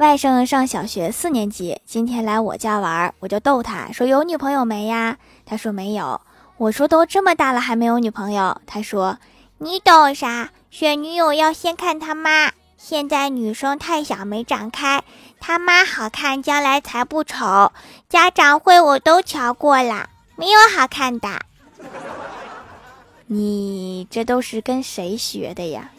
外甥上小学四年级，今天来我家玩，我就逗他说：‘有女朋友没呀？’他说：‘没有。’我说：‘都这么大了，还没有女朋友。’他说：‘你懂啥？选女友要先看他妈。’现在女生太小，没长开，他妈好看，将来才不丑。家长会我都瞧过了，没有好看的。你这都是跟谁学的呀？